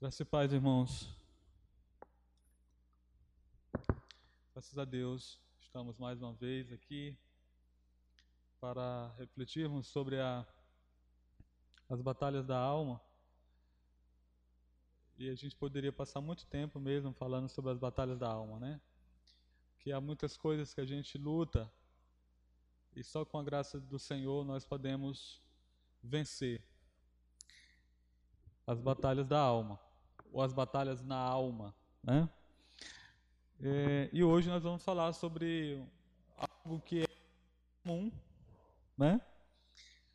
Graças e paz, irmãos. Graças a Deus, estamos mais uma vez aqui para refletirmos sobre a, as batalhas da alma. E a gente poderia passar muito tempo mesmo falando sobre as batalhas da alma, né? Que há muitas coisas que a gente luta e só com a graça do Senhor nós podemos vencer as batalhas da alma ou as batalhas na alma, né? É, e hoje nós vamos falar sobre algo que é comum, né?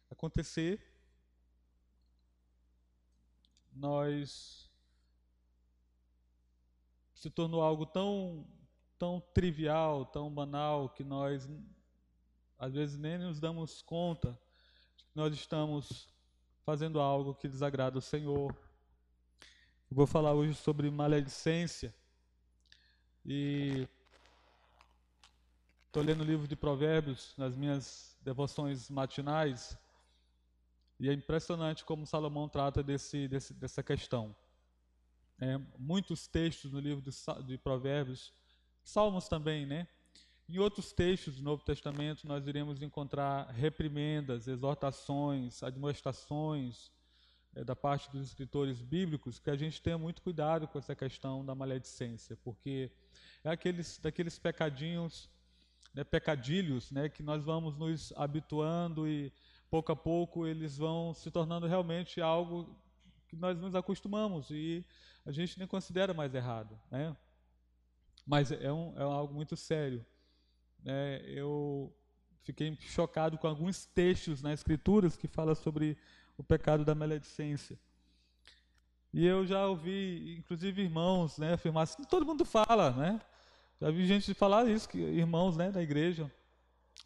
Acontecer. Nós se tornou algo tão tão trivial, tão banal que nós às vezes nem nos damos conta de que nós estamos fazendo algo que desagrada o Senhor, eu vou falar hoje sobre maledicência. E estou lendo o livro de Provérbios nas minhas devoções matinais. E é impressionante como Salomão trata desse, desse dessa questão. É, muitos textos no livro de, de Provérbios, Salmos também, né? Em outros textos do Novo Testamento, nós iremos encontrar reprimendas, exortações, admoestações, da parte dos escritores bíblicos que a gente tenha muito cuidado com essa questão da maledicência, porque é aqueles daqueles pecadinhos, né, pecadilhos, né, que nós vamos nos habituando e pouco a pouco eles vão se tornando realmente algo que nós nos acostumamos e a gente nem considera mais errado, né? Mas é, um, é algo muito sério. Né? Eu fiquei chocado com alguns textos nas escrituras que falam sobre o pecado da maledicência. E eu já ouvi, inclusive irmãos, né, afirmar assim, todo mundo fala, né? Já vi gente falar isso, que, irmãos, né, da igreja.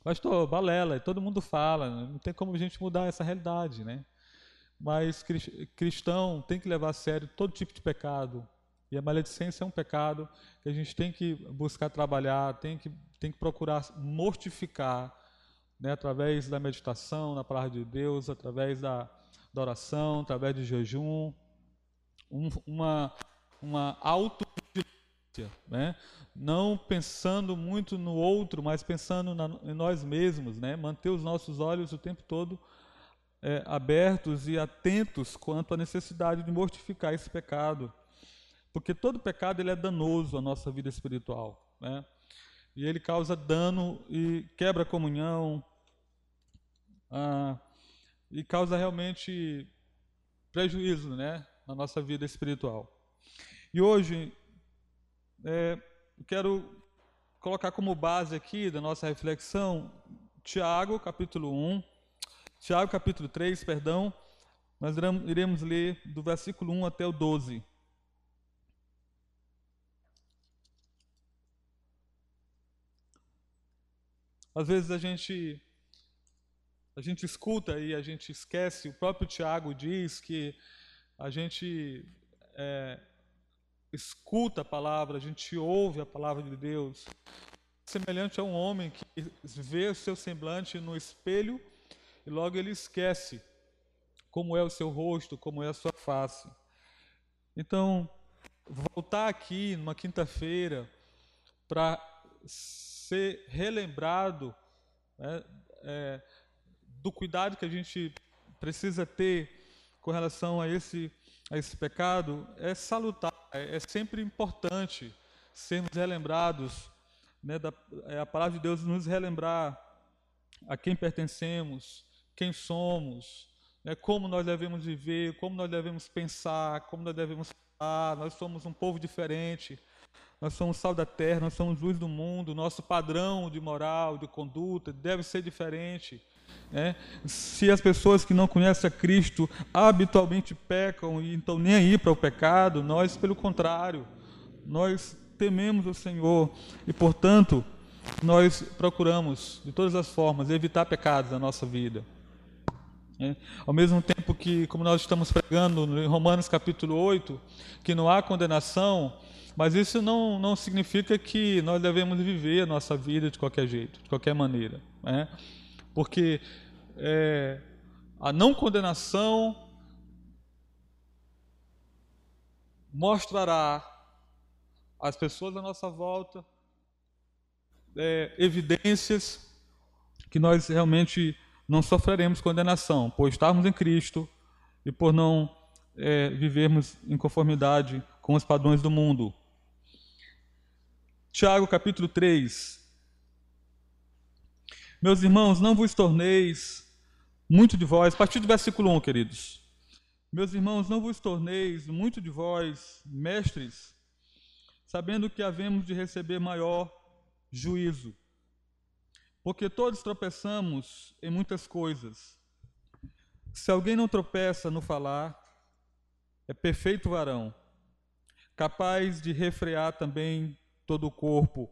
Pastor, balela, todo mundo fala, né? não tem como a gente mudar essa realidade, né? Mas cristão tem que levar a sério todo tipo de pecado. E a maledicência é um pecado que a gente tem que buscar trabalhar, tem que, tem que procurar mortificar, né, através da meditação na palavra de Deus, através da, da oração, através de jejum, um, uma, uma auto né? não pensando muito no outro, mas pensando na, em nós mesmos, né? manter os nossos olhos o tempo todo é, abertos e atentos quanto à necessidade de mortificar esse pecado, porque todo pecado ele é danoso à nossa vida espiritual, né? e ele causa dano e quebra a comunhão ah, e causa realmente prejuízo né, na nossa vida espiritual. E hoje é, quero colocar como base aqui da nossa reflexão Tiago, capítulo 1, Tiago, capítulo 3, perdão, nós iremos ler do versículo 1 até o 12. Às vezes a gente a gente escuta e a gente esquece, o próprio Tiago diz que a gente é, escuta a palavra, a gente ouve a palavra de Deus, semelhante a um homem que vê o seu semblante no espelho e logo ele esquece como é o seu rosto, como é a sua face. Então, voltar aqui numa quinta-feira para ser relembrado né, é, do cuidado que a gente precisa ter com relação a esse, a esse pecado é salutar, é, é sempre importante sermos relembrados, né, da, é, a palavra de Deus nos relembrar a quem pertencemos, quem somos, né, como nós devemos viver, como nós devemos pensar, como nós devemos falar. Nós somos um povo diferente, nós somos sal da terra, nós somos luz do mundo, nosso padrão de moral, de conduta deve ser diferente. Né? Se as pessoas que não conhecem a Cristo habitualmente pecam e então nem aí para o pecado, nós, pelo contrário, nós tememos o Senhor e, portanto, nós procuramos, de todas as formas, evitar pecados na nossa vida. É. Ao mesmo tempo que, como nós estamos pregando em Romanos capítulo 8, que não há condenação, mas isso não, não significa que nós devemos viver a nossa vida de qualquer jeito, de qualquer maneira. Né? Porque é, a não condenação mostrará às pessoas à nossa volta é, evidências que nós realmente não sofreremos condenação por estarmos em Cristo e por não é, vivermos em conformidade com os padrões do mundo. Tiago capítulo 3. Meus irmãos, não vos torneis muito de vós, a partir do versículo 1, queridos. Meus irmãos, não vos torneis muito de vós mestres, sabendo que havemos de receber maior juízo. Porque todos tropeçamos em muitas coisas. Se alguém não tropeça no falar, é perfeito varão, capaz de refrear também todo o corpo.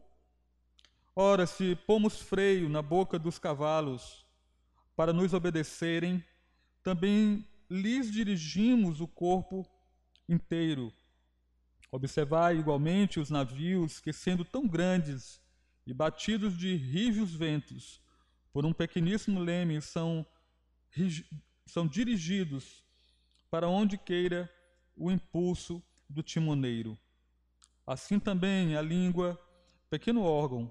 Ora, se pomos freio na boca dos cavalos para nos obedecerem, também lhes dirigimos o corpo inteiro. Observai igualmente os navios que, sendo tão grandes e batidos de rígidos ventos, por um pequeníssimo leme, são, são dirigidos para onde queira o impulso do timoneiro. Assim também a língua, pequeno órgão,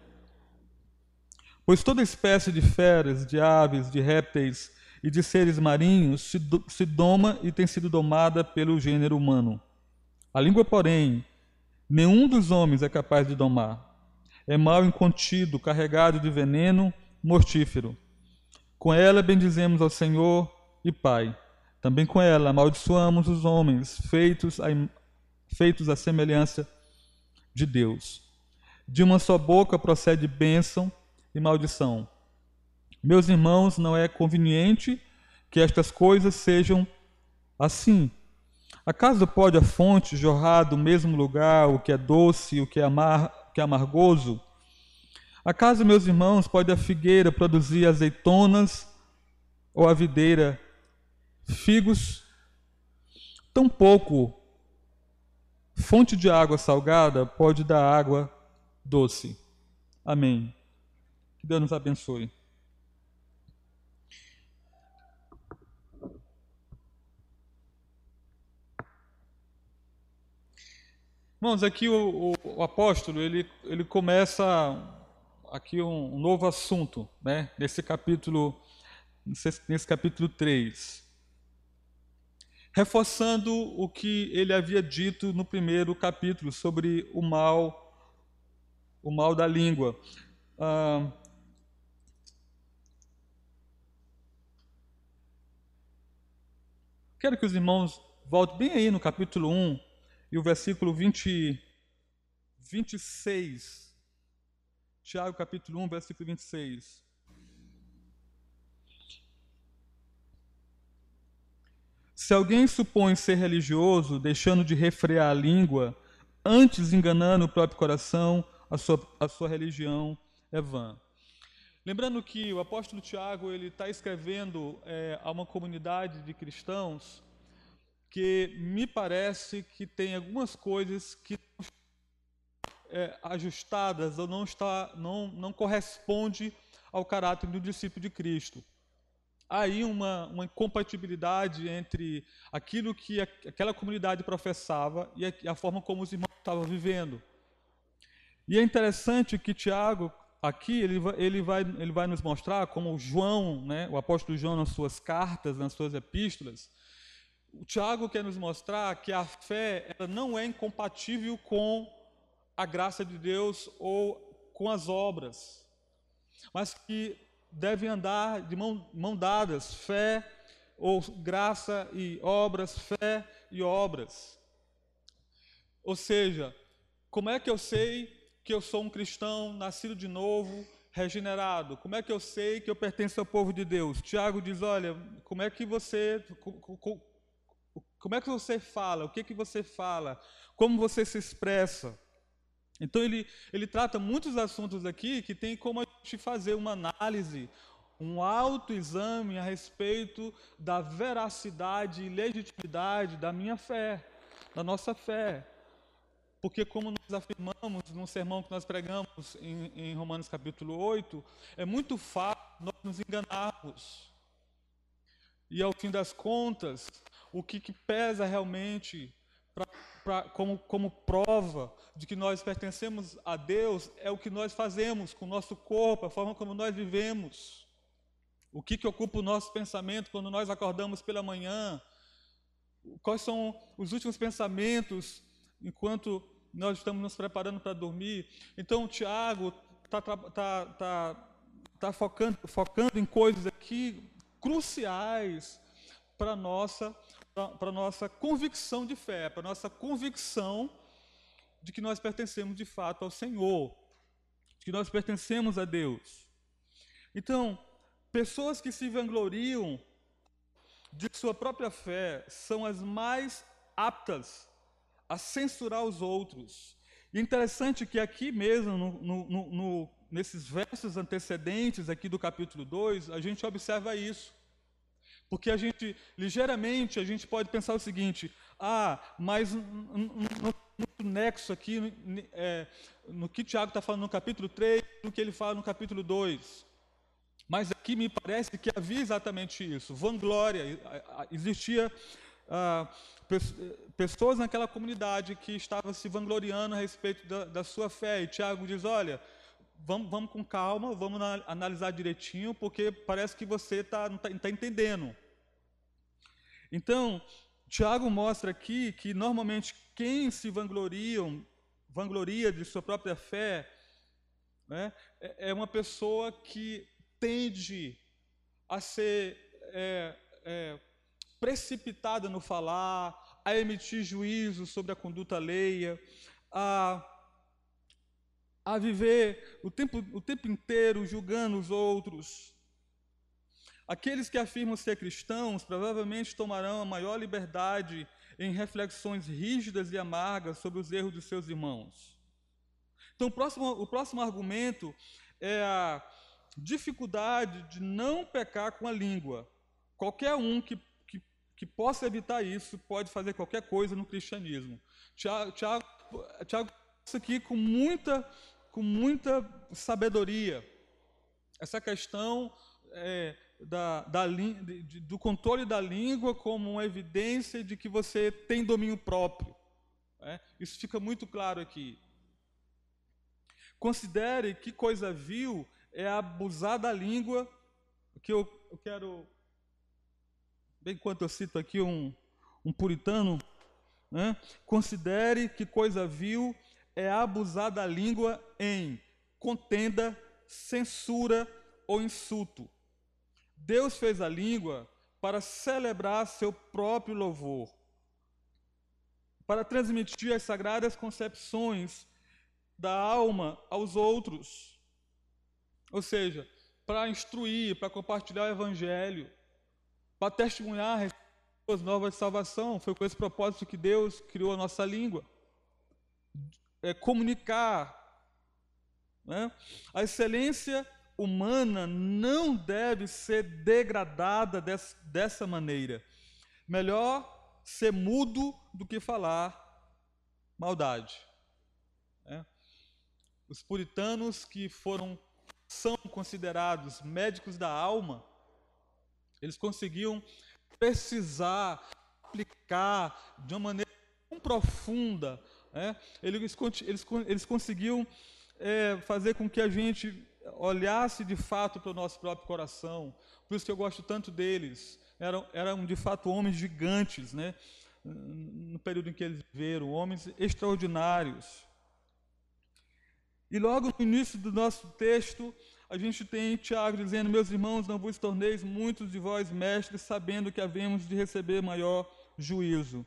Pois toda espécie de feras, de aves, de répteis e de seres marinhos se, do, se doma e tem sido domada pelo gênero humano. A língua, porém, nenhum dos homens é capaz de domar. É mal incontido, carregado de veneno mortífero. Com ela bendizemos ao Senhor e Pai. Também com ela amaldiçoamos os homens, feitos feitos à semelhança de Deus. De uma só boca procede bênção e maldição. Meus irmãos, não é conveniente que estas coisas sejam assim. Acaso pode a fonte jorrar do mesmo lugar o que é doce o que é, amar, que é amargoso? Acaso, meus irmãos, pode a figueira produzir azeitonas ou a videira figos? Tampouco fonte de água salgada pode dar água doce. Amém. Que Deus nos abençoe. Irmãos, aqui o, o, o, apóstolo ele, ele começa aqui um, um, novo assunto, né? Nesse capítulo, nesse, capítulo 3. Reforçando o que ele havia dito no primeiro capítulo sobre o mal, o mal da língua. Ah, quero que os irmãos voltem bem aí no capítulo 1 e o versículo 20, 26. Tiago capítulo 1, versículo 26. Se alguém supõe ser religioso, deixando de refrear a língua, antes enganando o próprio coração, a sua, a sua religião é vã. Lembrando que o apóstolo Tiago ele está escrevendo é, a uma comunidade de cristãos que me parece que tem algumas coisas que é, ajustadas ou não está não não corresponde ao caráter do discípulo de Cristo. Há aí uma, uma incompatibilidade entre aquilo que aquela comunidade professava e a, a forma como os irmãos estavam vivendo. E é interessante que Tiago, aqui, ele vai, ele vai, ele vai nos mostrar como João, né, o apóstolo João, nas suas cartas, nas suas epístolas, o Tiago quer nos mostrar que a fé ela não é incompatível com a graça de Deus ou com as obras, mas que devem andar de mão, mão dadas, fé ou graça e obras, fé e obras. Ou seja, como é que eu sei que eu sou um cristão nascido de novo, regenerado? Como é que eu sei que eu pertenço ao povo de Deus? Tiago diz: olha, como é que você, como é que você fala? O que, que você fala? Como você se expressa? Então ele, ele trata muitos assuntos aqui que tem como a gente fazer uma análise, um autoexame a respeito da veracidade e legitimidade da minha fé, da nossa fé. Porque, como nós afirmamos no sermão que nós pregamos em, em Romanos capítulo 8, é muito fácil nós nos enganarmos. E, ao fim das contas, o que, que pesa realmente pra, pra, como, como prova de que nós pertencemos a Deus é o que nós fazemos com o nosso corpo, a forma como nós vivemos. O que, que ocupa o nosso pensamento quando nós acordamos pela manhã? Quais são os últimos pensamentos enquanto nós estamos nos preparando para dormir. Então, o Tiago está tá, tá, tá focando, focando em coisas aqui cruciais para a nossa, nossa convicção de fé, para a nossa convicção de que nós pertencemos de fato ao Senhor, de que nós pertencemos a Deus. Então, pessoas que se vangloriam de sua própria fé são as mais aptas a censurar os outros. E interessante que aqui mesmo, no, no, no, nesses versos antecedentes aqui do capítulo 2, a gente observa isso. Porque a gente, ligeiramente, a gente pode pensar o seguinte, ah, mas no, nexo aqui, é, no que Tiago está falando no capítulo 3, no que ele fala no capítulo 2. Mas aqui me parece que havia exatamente isso, vanglória, existia ah, pessoas naquela comunidade que estavam se vangloriando a respeito da, da sua fé. E Tiago diz: olha, vamos, vamos com calma, vamos analisar direitinho, porque parece que você está não está tá entendendo. Então, Tiago mostra aqui que normalmente quem se vangloria de sua própria fé, né, é, é uma pessoa que tende a ser é, é, precipitada no falar, a emitir juízo sobre a conduta alheia, a, a viver o tempo, o tempo inteiro julgando os outros. Aqueles que afirmam ser cristãos provavelmente tomarão a maior liberdade em reflexões rígidas e amargas sobre os erros de seus irmãos. Então, o próximo, o próximo argumento é a dificuldade de não pecar com a língua. Qualquer um que que possa evitar isso pode fazer qualquer coisa no cristianismo. Tiago, Tiago, Tiago isso aqui com muita, com muita sabedoria. Essa questão é, da, da, de, do controle da língua como uma evidência de que você tem domínio próprio. É? Isso fica muito claro aqui. Considere que coisa vil é abusar da língua, que eu, eu quero bem quanto eu cito aqui um, um puritano, né? considere que coisa vil é abusar da língua em contenda, censura ou insulto. Deus fez a língua para celebrar seu próprio louvor, para transmitir as sagradas concepções da alma aos outros. Ou seja, para instruir, para compartilhar o evangelho para testemunhar as novas salvação. Foi com esse propósito que Deus criou a nossa língua. É, comunicar. Né? A excelência humana não deve ser degradada des, dessa maneira. Melhor ser mudo do que falar maldade. Né? Os puritanos que foram são considerados médicos da alma eles conseguiam precisar, aplicar de uma maneira tão profunda. Né? Eles, eles, eles conseguiam é, fazer com que a gente olhasse de fato para o nosso próprio coração. Por isso que eu gosto tanto deles. Eram, eram de fato homens gigantes, né? no período em que eles viveram, homens extraordinários. E logo no início do nosso texto, a gente tem Tiago dizendo: Meus irmãos, não vos torneis muitos de vós mestres, sabendo que havemos de receber maior juízo.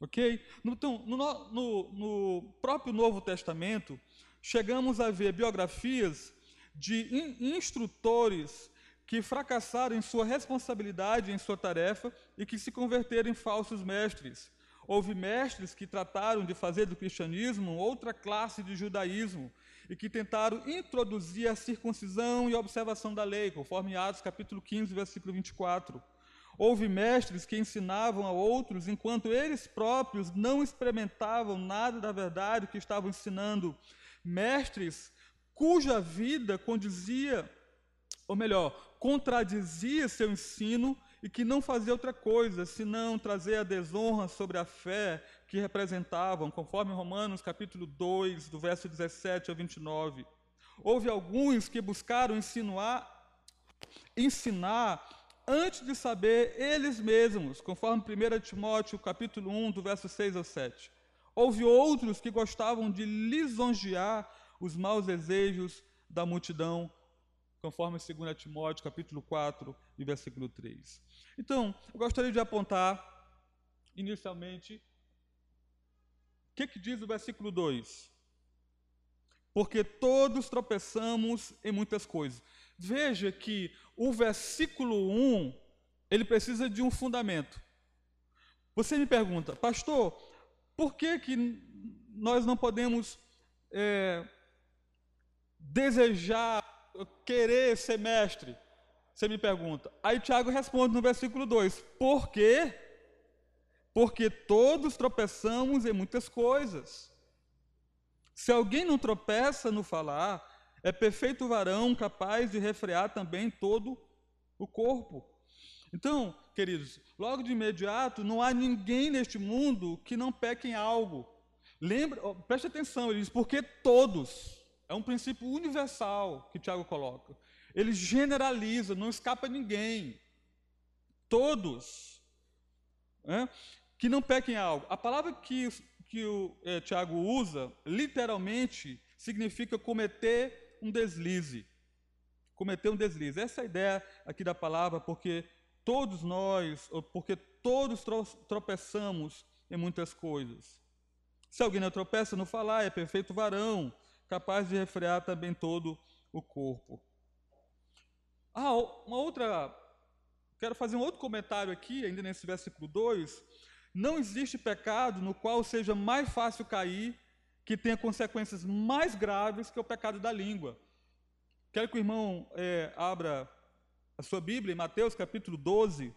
Ok? Então, no, no, no próprio Novo Testamento, chegamos a ver biografias de in, instrutores que fracassaram em sua responsabilidade, em sua tarefa e que se converteram em falsos mestres. Houve mestres que trataram de fazer do cristianismo outra classe de judaísmo e que tentaram introduzir a circuncisão e a observação da lei, conforme Atos capítulo 15, versículo 24. Houve mestres que ensinavam a outros enquanto eles próprios não experimentavam nada da verdade que estavam ensinando. Mestres cuja vida condizia, ou melhor, contradizia seu ensino e que não fazia outra coisa senão trazer a desonra sobre a fé que representavam, conforme Romanos capítulo 2, do verso 17 ao 29. Houve alguns que buscaram insinuar, ensinar antes de saber eles mesmos, conforme 1 Timóteo capítulo 1, do verso 6 ao 7. Houve outros que gostavam de lisonjear os maus desejos da multidão conforme 2 Timóteo capítulo 4 e versículo 3. Então, eu gostaria de apontar inicialmente que, que diz o versículo 2? Porque todos tropeçamos em muitas coisas. Veja que o versículo 1, ele precisa de um fundamento. Você me pergunta, pastor, por que, que nós não podemos é, desejar querer ser mestre? Você me pergunta. Aí Tiago responde no versículo 2: Por quê? Porque todos tropeçamos em muitas coisas. Se alguém não tropeça no falar, é perfeito varão capaz de refrear também todo o corpo. Então, queridos, logo de imediato, não há ninguém neste mundo que não peque em algo. Lembra, preste atenção, ele diz, porque todos. É um princípio universal que Tiago coloca. Ele generaliza, não escapa ninguém. Todos. Né, que não pequem algo. A palavra que, que o é, Tiago usa, literalmente, significa cometer um deslize. Cometer um deslize. Essa é a ideia aqui da palavra, porque todos nós, porque todos tropeçamos em muitas coisas. Se alguém não tropeça no falar, é perfeito varão, capaz de refrear também todo o corpo. Ah, uma outra. Quero fazer um outro comentário aqui, ainda nesse versículo 2. Não existe pecado no qual seja mais fácil cair, que tenha consequências mais graves que o pecado da língua. Quero que o irmão é, abra a sua Bíblia em Mateus capítulo 12.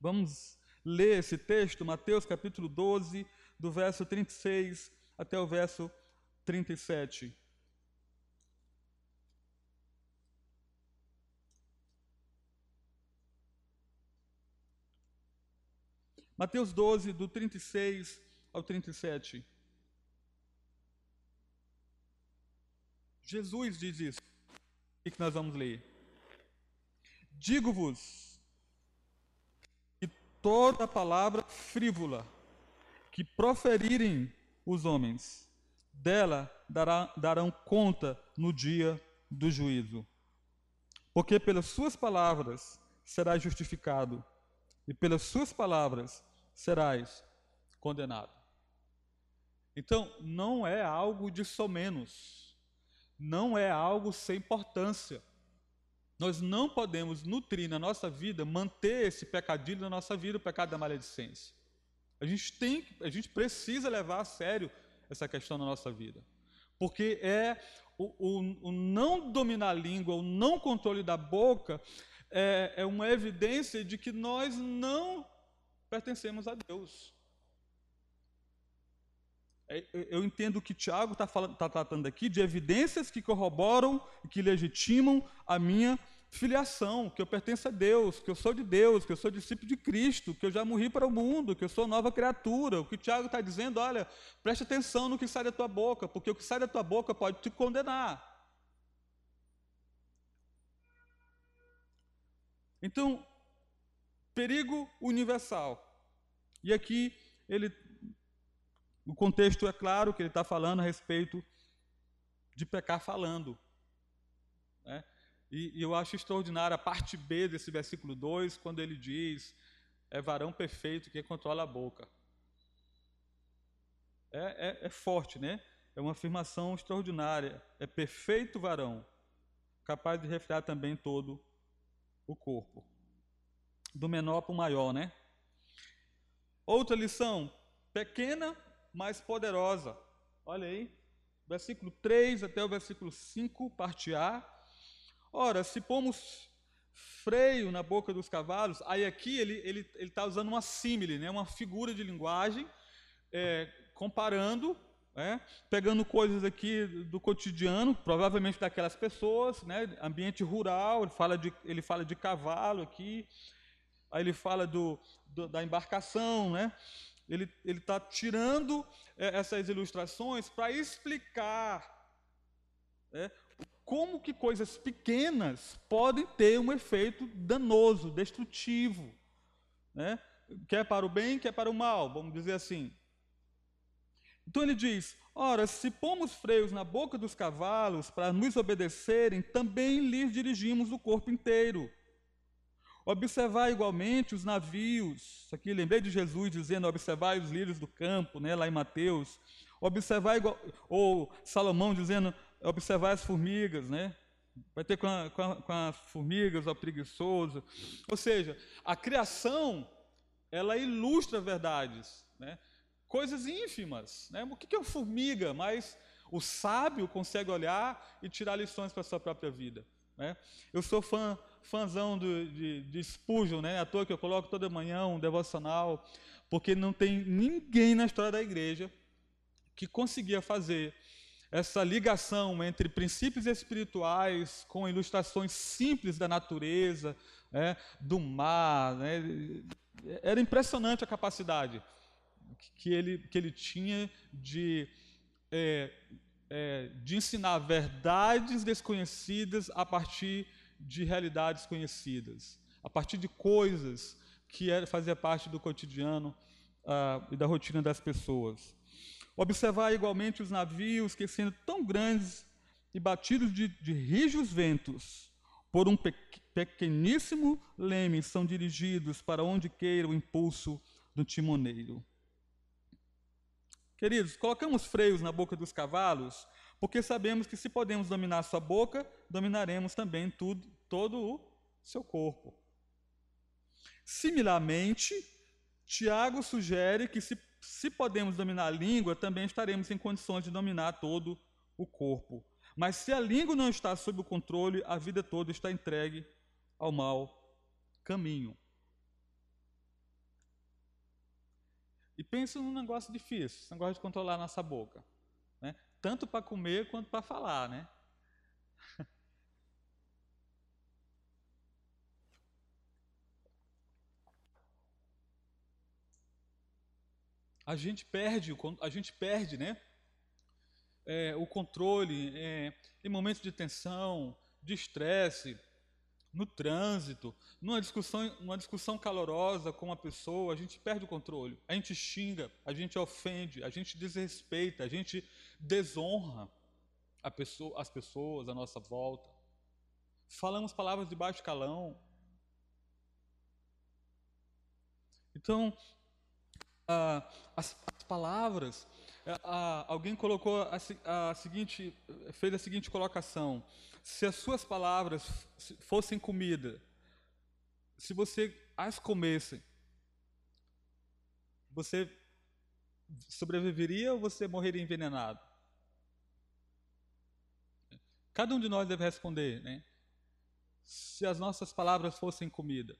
Vamos ler esse texto, Mateus capítulo 12, do verso 36 até o verso 37. Mateus 12, do 36 ao 37. Jesus diz isso. O que nós vamos ler? Digo-vos que toda palavra frívola que proferirem os homens, dela dará, darão conta no dia do juízo. Porque pelas suas palavras serás justificado, e pelas suas palavras serás condenado. Então, não é algo de somenos, não é algo sem importância. Nós não podemos nutrir na nossa vida, manter esse pecadilho na nossa vida, o pecado da maledicência. A gente tem, a gente precisa levar a sério essa questão na nossa vida. Porque é o, o, o não dominar a língua, o não controle da boca, é, é uma evidência de que nós não pertencemos a Deus. É, eu entendo que Tiago está tá tratando aqui de evidências que corroboram e que legitimam a minha filiação, que eu pertenço a Deus, que eu sou de Deus, que eu sou discípulo de Cristo, que eu já morri para o mundo, que eu sou nova criatura. O que Tiago está dizendo, olha, preste atenção no que sai da tua boca, porque o que sai da tua boca pode te condenar. Então, perigo universal. E aqui ele, o contexto é claro que ele está falando a respeito de pecar falando. Né? E, e eu acho extraordinária a parte B desse versículo 2, quando ele diz: é varão perfeito que controla a boca. É, é, é forte, né? É uma afirmação extraordinária. É perfeito varão, capaz de refrear também todo o corpo. Do menor para o maior, né? Outra lição, pequena, mas poderosa. Olha aí, versículo 3 até o versículo 5, parte A. Ora, se pomos freio na boca dos cavalos, aí aqui ele está ele, ele tá usando uma símile, né, uma figura de linguagem, é, comparando, é, pegando coisas aqui do cotidiano, provavelmente daquelas pessoas, né, ambiente rural, ele fala de, ele fala de cavalo aqui, aí ele fala do, do da embarcação, né, ele está tirando é, essas ilustrações para explicar é, como que coisas pequenas podem ter um efeito danoso, destrutivo, né? quer para o bem, quer para o mal, vamos dizer assim. Então ele diz: Ora, se pomos freios na boca dos cavalos para nos obedecerem, também lhes dirigimos o corpo inteiro. Observar igualmente os navios. Aqui lembrei de Jesus dizendo: observar os lírios do campo, né, lá em Mateus. Observar igual, ou Salomão dizendo: observar as formigas, né? Vai ter com, a, com, a, com as formigas, o preguiçoso. Ou seja, a criação, ela ilustra verdades, né? Coisas ínfimas, né? O que é uma formiga? Mas o sábio consegue olhar e tirar lições para a sua própria vida. Né? Eu sou fã, fãzão do, de, de Spurgeon, né? à toa que eu coloco toda manhã um devocional, porque não tem ninguém na história da igreja que conseguia fazer essa ligação entre princípios espirituais com ilustrações simples da natureza, né, do mar. Né, era impressionante a capacidade que ele, que ele tinha de, é, é, de ensinar verdades desconhecidas a partir de realidades conhecidas, a partir de coisas que era, fazia parte do cotidiano uh, e da rotina das pessoas. Observar igualmente os navios que, sendo tão grandes e batidos de, de rijos ventos, por um pe pequeníssimo leme, são dirigidos para onde queira o impulso do timoneiro. Queridos, colocamos freios na boca dos cavalos, porque sabemos que se podemos dominar sua boca, dominaremos também tudo, todo o seu corpo. Similarmente, Tiago sugere que se se podemos dominar a língua, também estaremos em condições de dominar todo o corpo. Mas se a língua não está sob o controle, a vida toda está entregue ao mau caminho. E pense num negócio difícil, esse negócio de controlar a nossa boca. Né? Tanto para comer quanto para falar, né? a gente perde, a gente perde, né? É, o controle é, em momentos de tensão, de estresse, no trânsito, numa discussão, numa discussão calorosa com uma pessoa, a gente perde o controle. A gente xinga, a gente ofende, a gente desrespeita, a gente desonra pessoa, as pessoas à nossa volta. Falamos palavras de baixo calão. Então, ah, as, as, palavras. Ah, alguém colocou a, a, seguinte, fez a seguinte colocação: se as suas palavras fossem comida, se você as comesse, você sobreviveria ou você morreria envenenado? Cada um de nós deve responder, né? Se as nossas palavras fossem comida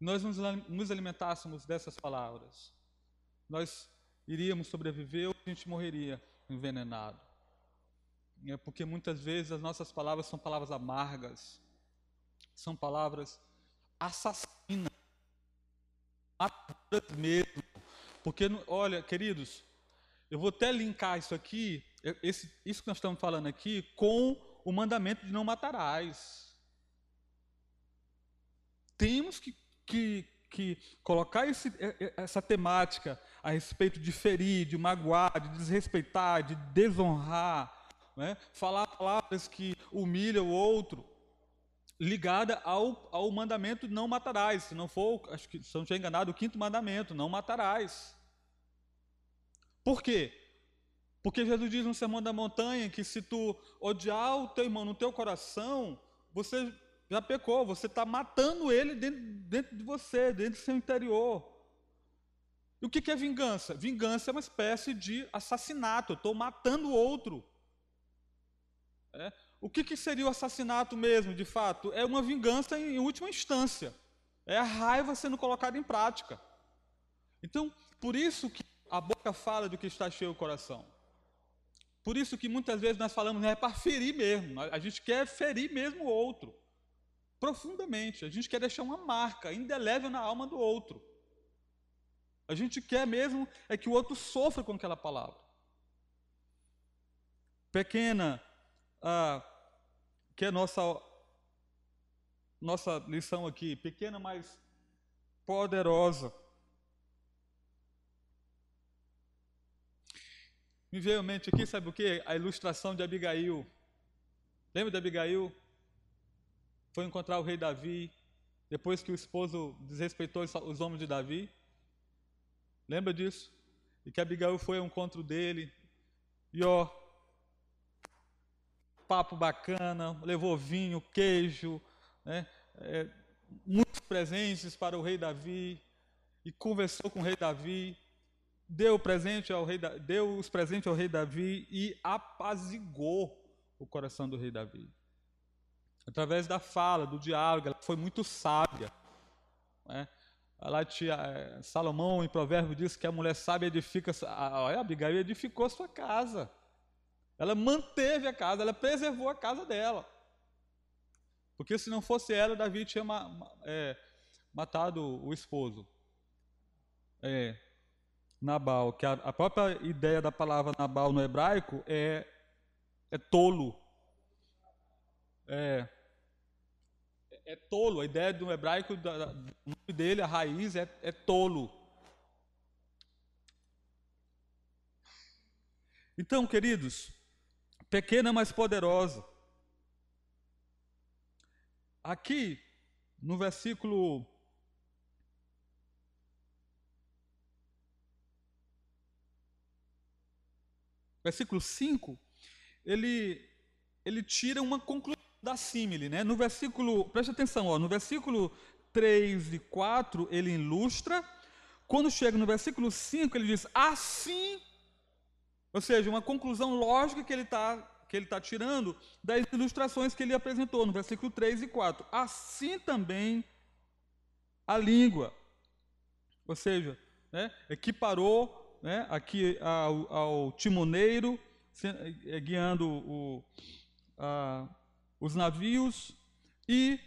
nós nos alimentássemos dessas palavras, nós iríamos sobreviver ou a gente morreria envenenado. É porque muitas vezes as nossas palavras são palavras amargas, são palavras assassinas, matadoras mesmo. Porque, olha, queridos, eu vou até linkar isso aqui, esse, isso que nós estamos falando aqui, com o mandamento de não matarás. Temos que que, que colocar esse, essa temática a respeito de ferir, de magoar, de desrespeitar, de desonrar, né? falar palavras que humilham o outro, ligada ao, ao mandamento não matarás. Se não for, acho que se não estiver enganado, o quinto mandamento, não matarás. Por quê? Porque Jesus diz no Sermão da Montanha que se tu odiar o teu irmão no teu coração, você já pecou, você está matando ele dentro, dentro de você, dentro do seu interior. E o que é vingança? Vingança é uma espécie de assassinato, eu estou matando o outro. É. O que, que seria o assassinato mesmo, de fato? É uma vingança em última instância. É a raiva sendo colocada em prática. Então, por isso que a boca fala do que está cheio o coração. Por isso que muitas vezes nós falamos, né, é para ferir mesmo. A gente quer ferir mesmo o outro. Profundamente. A gente quer deixar uma marca indelével na alma do outro. A gente quer mesmo é que o outro sofra com aquela palavra. Pequena, ah, que é nossa nossa lição aqui, pequena, mas poderosa. Me veio à mente aqui, sabe o que? A ilustração de Abigail. Lembra de Abigail? Foi encontrar o rei Davi, depois que o esposo desrespeitou os homens de Davi. Lembra disso? E que Abigail foi ao encontro dele. E ó, papo bacana, levou vinho, queijo, né? É, muitos presentes para o rei Davi. E conversou com o rei Davi deu presente ao rei, deu os presentes ao rei Davi e apazigou o coração do rei Davi. Através da fala, do diálogo, ela foi muito sábia. Né? Ela tinha, é, Salomão, em provérbio, diz que a mulher sábia edifica. A, a Abigail edificou sua casa. Ela manteve a casa, ela preservou a casa dela. Porque se não fosse ela, Davi tinha é, matado o esposo. É, Nabal, que a, a própria ideia da palavra Nabal no hebraico é, é tolo. É, é tolo. A ideia do hebraico, da, nome dele, a raiz é, é tolo. Então, queridos, pequena, mas poderosa. Aqui, no versículo versículo 5, ele, ele tira uma conclusão da símile. Né? No versículo, preste atenção, ó, no versículo 3 e 4, ele ilustra. Quando chega no versículo 5, ele diz assim, ou seja, uma conclusão lógica que ele está que ele está tirando das ilustrações que ele apresentou no versículo 3 e 4. Assim também a língua, ou seja, né, equiparou né, aqui ao, ao timoneiro, eh, guiando o, a, os navios, e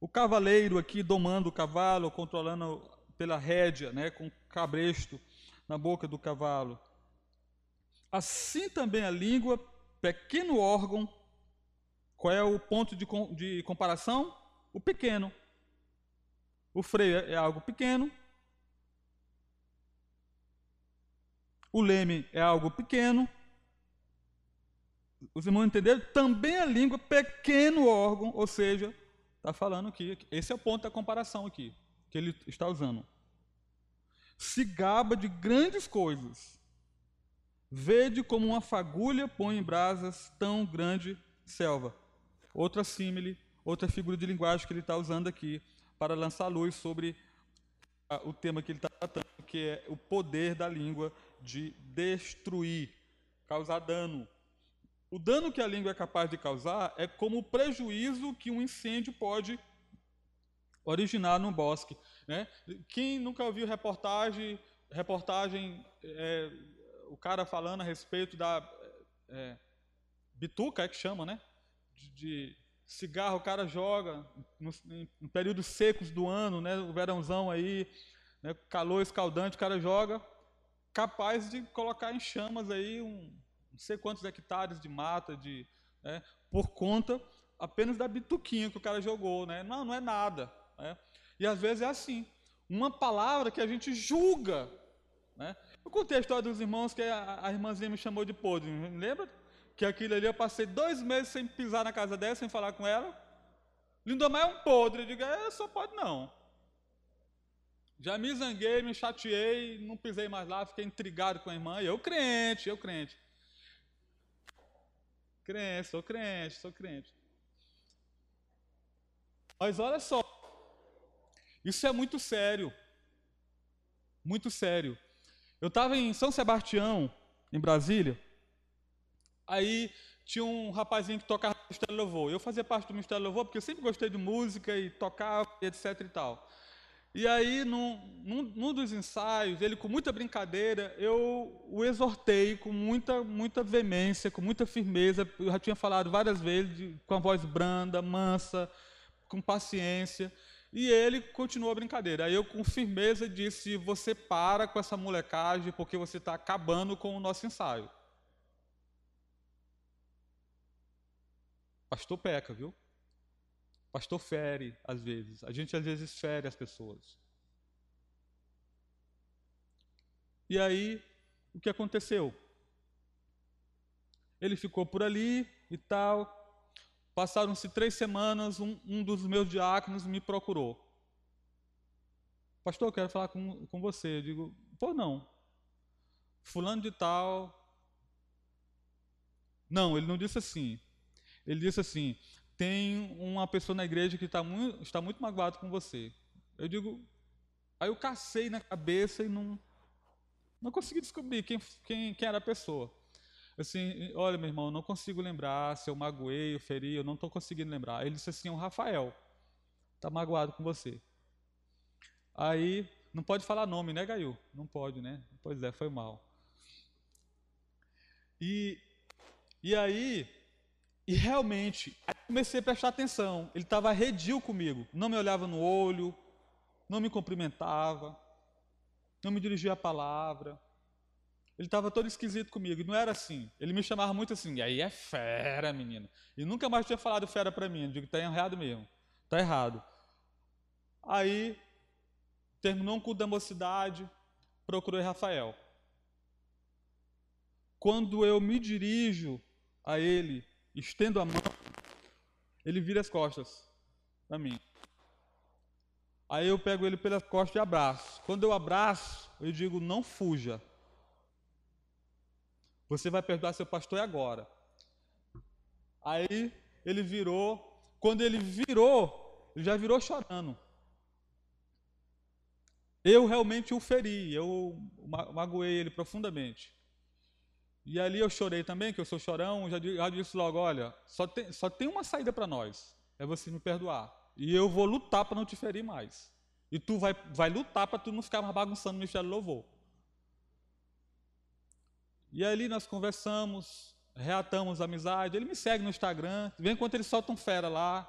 o cavaleiro aqui domando o cavalo, controlando pela rédea, né, com cabresto na boca do cavalo. Assim também a língua, pequeno órgão, qual é o ponto de, de comparação? O pequeno. O freio é algo pequeno, O leme é algo pequeno. Os irmãos entenderam? Também a língua, pequeno órgão, ou seja, está falando aqui, esse é o ponto da comparação aqui, que ele está usando. Se gaba de grandes coisas. Vede como uma fagulha põe em brasas tão grande selva. Outra símile, outra figura de linguagem que ele está usando aqui para lançar luz sobre o tema que ele está tratando, que é o poder da língua de destruir, causar dano. O dano que a língua é capaz de causar é como o prejuízo que um incêndio pode originar no bosque. Né? Quem nunca ouviu reportagem, reportagem é, o cara falando a respeito da é, bituca, é que chama, né? De, de cigarro, o cara joga no, em períodos secos do ano, né? O verãozão aí, né? calor escaldante, o cara joga, capaz de colocar em chamas aí um sei quantos hectares de mata, de, né, por conta apenas da bituquinha que o cara jogou. Né? Não, não é nada. Né? E às vezes é assim. Uma palavra que a gente julga. Né? Eu contei a história dos irmãos que a, a irmãzinha me chamou de podre. Lembra? Que aquilo ali eu passei dois meses sem pisar na casa dela, sem falar com ela. Lindomar é um podre. Eu digo, é, só pode não. Já me zanguei, me chateei, não pisei mais lá, fiquei intrigado com a irmã. E eu crente, eu crente. Crente, sou crente, sou crente. Mas olha só. Isso é muito sério. Muito sério. Eu estava em São Sebastião, em Brasília, aí tinha um rapazinho que tocava no Ministério Louvor. Eu fazia parte do Ministério Louvor porque eu sempre gostei de música e tocava, etc e tal. E aí, num, num, num, dos ensaios, ele com muita brincadeira, eu o exortei com muita, muita veemência, com muita firmeza. Eu já tinha falado várias vezes, de, com a voz branda, mansa, com paciência. E ele continuou a brincadeira. Aí eu, com firmeza, disse: Você para com essa molecagem, porque você está acabando com o nosso ensaio. Pastor peca, viu? Pastor fere, às vezes. A gente, às vezes, fere as pessoas. E aí, o que aconteceu? Ele ficou por ali e tal. Passaram-se três semanas, um, um, dos meus diáconos me procurou. Pastor, eu quero falar com, com você. Eu digo, pô, não. Fulano de tal. Não, ele não disse assim. Ele disse assim: tem uma pessoa na igreja que está muito, está muito magoado com você. Eu digo, aí eu cacei na cabeça e não, não consegui descobrir quem, quem, quem era a pessoa. Assim, olha, meu irmão, eu não consigo lembrar se eu magoei, eu feri, eu não estou conseguindo lembrar. Ele disse assim, o Rafael está magoado com você. Aí, não pode falar nome, né, Gaiu? Não pode, né? Pois é, foi mal. E, e aí, e realmente, comecei a prestar atenção. Ele estava arredio comigo. Não me olhava no olho, não me cumprimentava, não me dirigia a palavra. Ele estava todo esquisito comigo. Não era assim. Ele me chamava muito assim. E aí é fera, menino. E nunca mais tinha falado fera para mim. Eu digo, está errado mesmo. Está errado. Aí, terminou um culto da mocidade, procurei Rafael. Quando eu me dirijo a ele estendo a mão, ele vira as costas para mim. Aí eu pego ele pelas costas e abraço. Quando eu abraço, eu digo: não fuja. Você vai perdoar seu pastor agora. Aí ele virou. Quando ele virou, ele já virou chorando. Eu realmente o feri, eu magoei ele profundamente. E ali eu chorei também, que eu sou chorão, já, disse logo, olha, só tem, só tem uma saída para nós, é você me perdoar. E eu vou lutar para não te ferir mais. E tu vai, vai lutar para tu não ficar mais bagunçando no do Louvor. E ali nós conversamos, reatamos a amizade. Ele me segue no Instagram, vem enquanto ele solta um fera lá.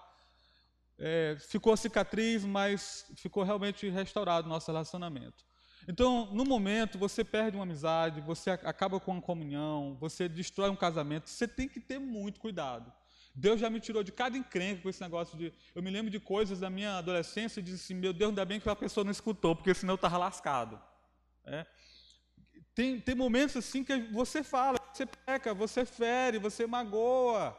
É, ficou cicatriz, mas ficou realmente restaurado o nosso relacionamento. Então, no momento, você perde uma amizade, você acaba com uma comunhão, você destrói um casamento, você tem que ter muito cuidado. Deus já me tirou de cada encrenca com esse negócio de. Eu me lembro de coisas da minha adolescência e disse assim: meu Deus, ainda bem que a pessoa não escutou, porque senão eu estava lascado. É. Tem, tem momentos assim que você fala, você peca, você fere, você magoa.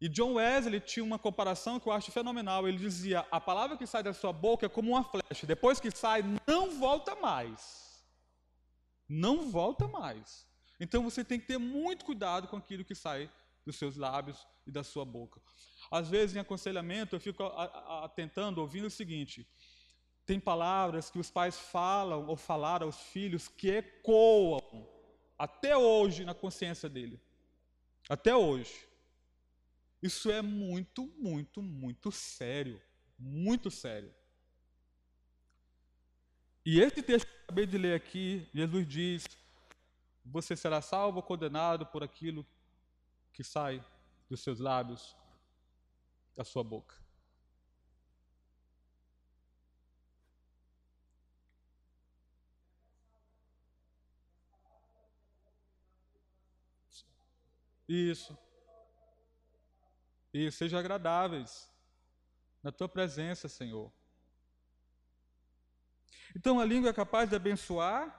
E John Wesley tinha uma comparação que eu acho fenomenal. Ele dizia: a palavra que sai da sua boca é como uma flecha, depois que sai, não volta mais. Não volta mais. Então você tem que ter muito cuidado com aquilo que sai dos seus lábios e da sua boca. Às vezes, em aconselhamento, eu fico atentando, ouvindo o seguinte: tem palavras que os pais falam ou falaram aos filhos que ecoam até hoje na consciência dele. Até hoje. Isso é muito, muito, muito sério. Muito sério. E esse texto que eu acabei de ler aqui, Jesus diz: Você será salvo ou condenado por aquilo que sai dos seus lábios, da sua boca. Isso e sejam agradáveis na tua presença, Senhor. Então a língua é capaz de abençoar.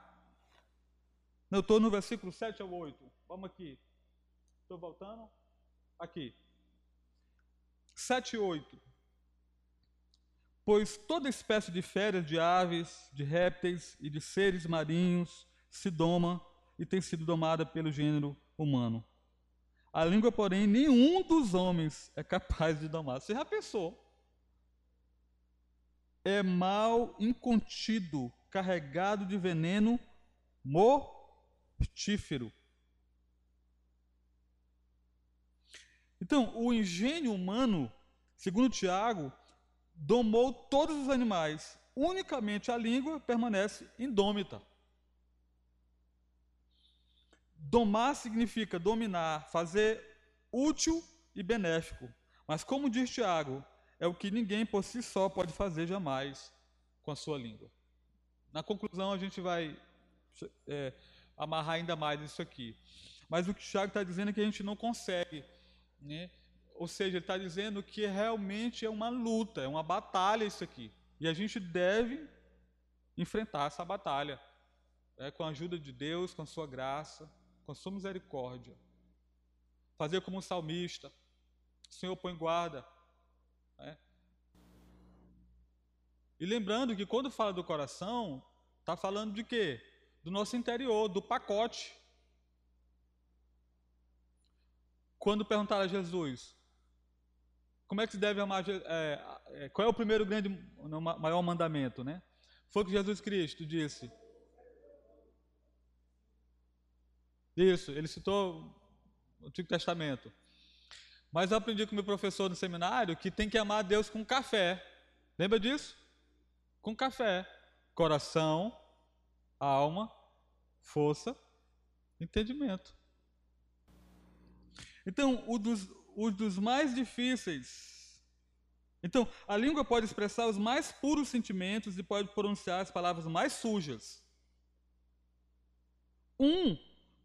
Eu estou no versículo 7 ao 8. Vamos aqui. Estou voltando? Aqui. 7 e 8. Pois toda espécie de férias, de aves, de répteis e de seres marinhos se doma e tem sido domada pelo gênero humano. A língua, porém, nenhum dos homens é capaz de domar. Você já pensou? é mal incontido, carregado de veneno mortífero. Então, o engenho humano, segundo Tiago, domou todos os animais, unicamente a língua permanece indômita. Domar significa dominar, fazer útil e benéfico. Mas, como diz Tiago, é o que ninguém por si só pode fazer jamais com a sua língua. Na conclusão, a gente vai é, amarrar ainda mais isso aqui. Mas o que Tiago está dizendo é que a gente não consegue. Né? Ou seja, ele está dizendo que realmente é uma luta, é uma batalha isso aqui. E a gente deve enfrentar essa batalha é, com a ajuda de Deus, com a sua graça, com sua misericórdia. Fazer como um salmista. Senhor põe guarda. É. E lembrando que quando fala do coração, está falando de quê? Do nosso interior, do pacote. Quando perguntaram a Jesus, como é que se deve amar? É, é, qual é o primeiro grande, maior mandamento, né? Foi o que Jesus Cristo disse. Isso, ele citou o Antigo Testamento. Mas eu aprendi com meu professor no seminário que tem que amar Deus com café. Lembra disso? Com café. Coração, alma, força, entendimento. Então, o dos, os dos mais difíceis. Então, a língua pode expressar os mais puros sentimentos e pode pronunciar as palavras mais sujas. Um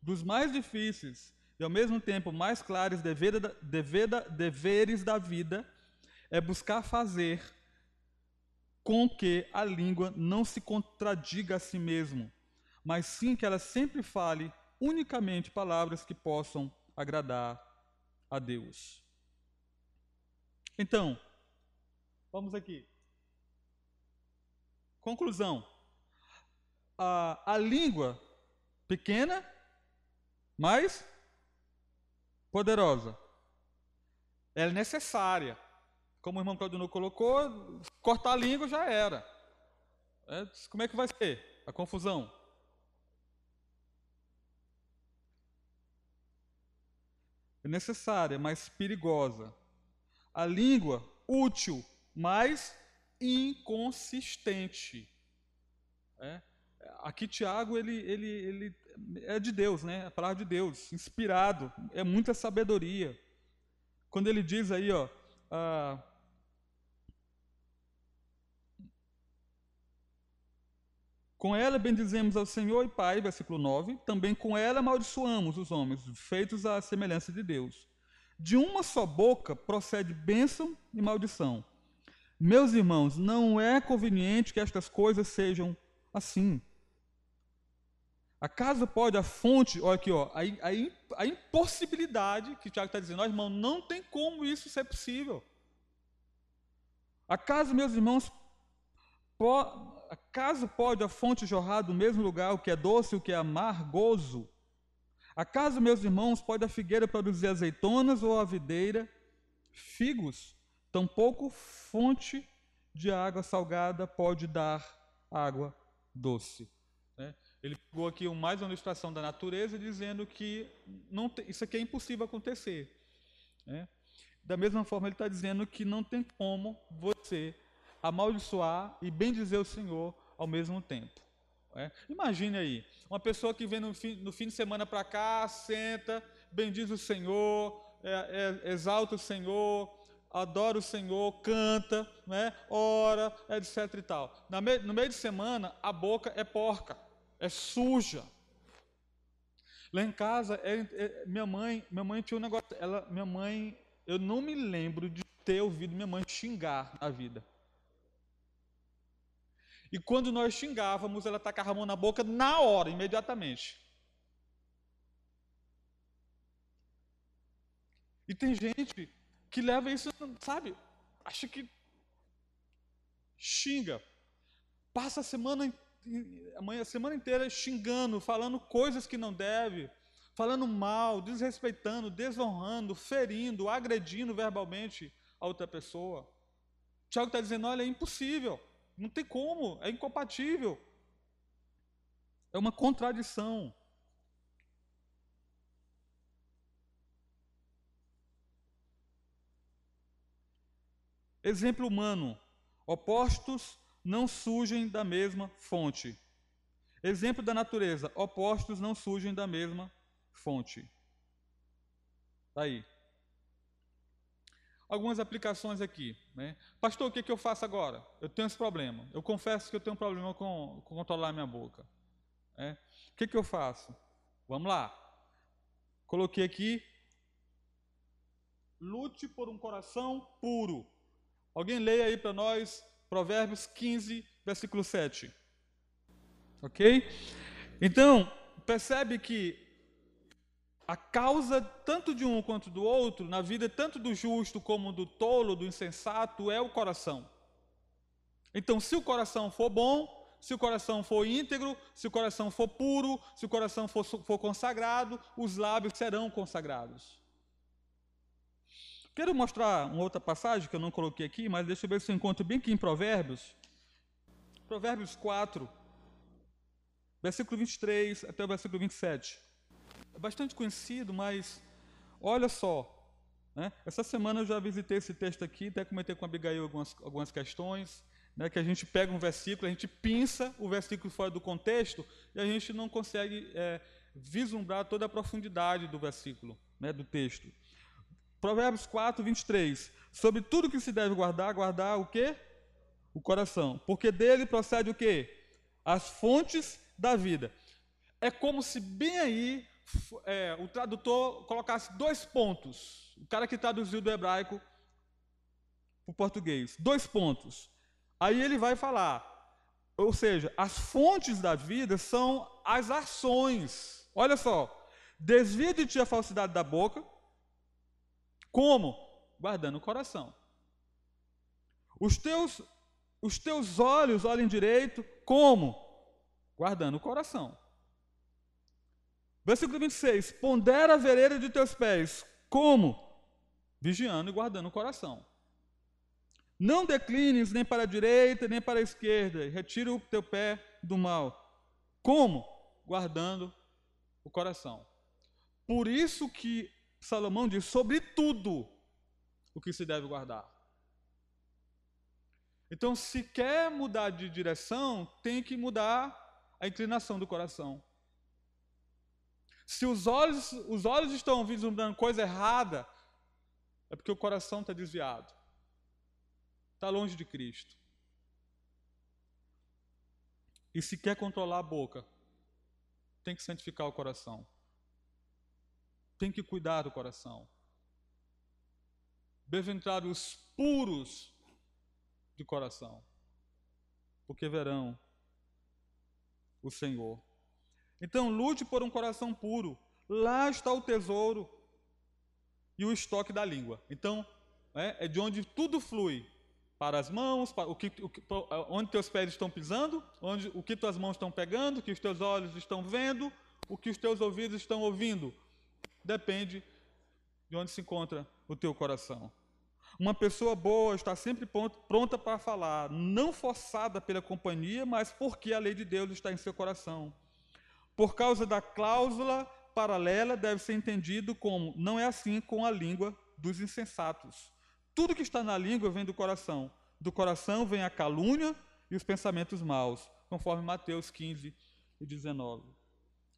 dos mais difíceis e ao mesmo tempo mais claros deveres da vida é buscar fazer com que a língua não se contradiga a si mesmo, mas sim que ela sempre fale unicamente palavras que possam agradar a Deus. Então, vamos aqui. Conclusão. A, a língua pequena, mas poderosa. Ela é necessária. Como o irmão Claudino colocou, cortar a língua já era. É, como é que vai ser a confusão? É necessária, mas perigosa a língua útil, mas inconsistente. É? Aqui Tiago ele, ele, ele é de Deus, né? A palavra de Deus, inspirado, é muita sabedoria. Quando ele diz aí, ó, ah, Com ela bendizemos ao Senhor e Pai, versículo 9. Também com ela amaldiçoamos os homens, feitos à semelhança de Deus. De uma só boca procede bênção e maldição. Meus irmãos, não é conveniente que estas coisas sejam assim. Acaso pode a fonte, olha aqui, ó, a, a, a impossibilidade que o Tiago está dizendo, ó, irmão, não tem como isso ser possível. Acaso, meus irmãos, po, acaso pode a fonte jorrar do mesmo lugar o que é doce e o que é amargoso? Acaso, meus irmãos, pode a figueira produzir azeitonas ou a videira figos? Tampouco fonte de água salgada pode dar água doce. Né? Ele pegou aqui mais uma ilustração da natureza, dizendo que não tem, isso aqui é impossível acontecer. Né? Da mesma forma, ele está dizendo que não tem como você amaldiçoar e bendizer o Senhor ao mesmo tempo. É? Imagine aí, uma pessoa que vem no fim, no fim de semana para cá, senta, bendiz o Senhor, é, é, exalta o Senhor, adora o Senhor, canta, né, ora, etc e tal. No meio de semana, a boca é porca, é suja. Lá em casa, é, é, minha mãe, minha mãe tinha um negócio, ela, minha mãe, eu não me lembro de ter ouvido minha mãe xingar na vida. E quando nós xingávamos, ela tacava a mão na boca na hora, imediatamente. E tem gente que leva isso, sabe? Acha que xinga. Passa a semana, a semana inteira xingando, falando coisas que não deve, falando mal, desrespeitando, desonrando, ferindo, agredindo verbalmente a outra pessoa. Tiago está dizendo: olha, é impossível. Não tem como, é incompatível. É uma contradição. Exemplo humano: opostos não surgem da mesma fonte. Exemplo da natureza: opostos não surgem da mesma fonte. Está aí. Algumas aplicações aqui. Né? Pastor, o que, que eu faço agora? Eu tenho esse problema. Eu confesso que eu tenho um problema com, com controlar minha boca. Né? O que, que eu faço? Vamos lá. Coloquei aqui. Lute por um coração puro. Alguém leia aí para nós Provérbios 15, versículo 7. Ok? Então, percebe que a causa tanto de um quanto do outro, na vida tanto do justo como do tolo, do insensato, é o coração. Então, se o coração for bom, se o coração for íntegro, se o coração for puro, se o coração for, for consagrado, os lábios serão consagrados. Quero mostrar uma outra passagem que eu não coloquei aqui, mas deixa eu ver se eu encontro bem aqui em Provérbios. Provérbios 4, versículo 23 até o versículo 27. É bastante conhecido, mas olha só. Né? Essa semana eu já visitei esse texto aqui, até comentei com a Abigail algumas, algumas questões, né, que a gente pega um versículo, a gente pinça o versículo fora do contexto e a gente não consegue é, vislumbrar toda a profundidade do versículo, né, do texto. Provérbios 4, 23. Sobre tudo que se deve guardar, guardar o quê? O coração. Porque dele procede o quê? As fontes da vida. É como se bem aí é, o tradutor colocasse dois pontos. O cara que traduziu do hebraico para o português. Dois pontos. Aí ele vai falar. Ou seja, as fontes da vida são as ações. Olha só. Desvia de ti a falsidade da boca como? Guardando o coração. Os teus, os teus olhos olhem direito, como? Guardando o coração. Versículo 26. Pondera a vereda de teus pés, como? Vigiando e guardando o coração. Não declines nem para a direita, nem para a esquerda, retira o teu pé do mal. Como? Guardando o coração. Por isso que Salomão diz sobre tudo o que se deve guardar. Então, se quer mudar de direção, tem que mudar a inclinação do coração. Se os olhos, os olhos estão vislumbrando coisa errada, é porque o coração está desviado. Está longe de Cristo. E se quer controlar a boca, tem que santificar o coração tem que cuidar do coração. Bem-aventurados puros de coração, porque verão o Senhor. Então, lute por um coração puro. Lá está o tesouro e o estoque da língua. Então, é, é de onde tudo flui para as mãos, para o que, o que, onde teus pés estão pisando, onde o que tuas mãos estão pegando, o que os teus olhos estão vendo, o que os teus ouvidos estão ouvindo depende de onde se encontra o teu coração. Uma pessoa boa está sempre pronta para falar, não forçada pela companhia, mas porque a lei de Deus está em seu coração. Por causa da cláusula paralela, deve ser entendido como não é assim com a língua dos insensatos. Tudo que está na língua vem do coração. Do coração vem a calúnia e os pensamentos maus, conforme Mateus 15 e 19.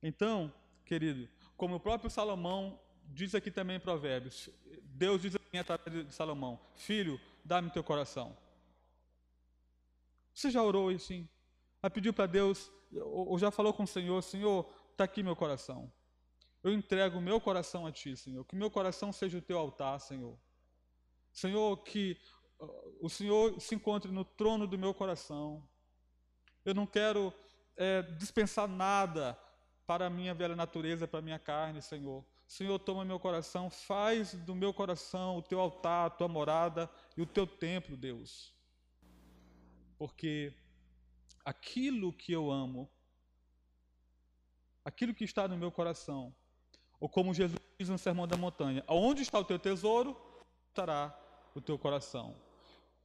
Então, querido, como o próprio Salomão diz aqui também em Provérbios, Deus diz assim através de Salomão: Filho, dá-me teu coração. Você já orou assim? Já pediu para Deus, ou já falou com o Senhor: Senhor, está aqui meu coração. Eu entrego o meu coração a Ti, Senhor. Que meu coração seja o Teu altar, Senhor. Senhor, que uh, o Senhor se encontre no trono do meu coração. Eu não quero é, dispensar nada para a minha velha natureza, para a minha carne, Senhor. Senhor, toma meu coração, faz do meu coração o teu altar, a tua morada e o teu templo, Deus. Porque aquilo que eu amo, aquilo que está no meu coração, ou como Jesus diz no Sermão da Montanha, aonde está o teu tesouro, estará o teu coração.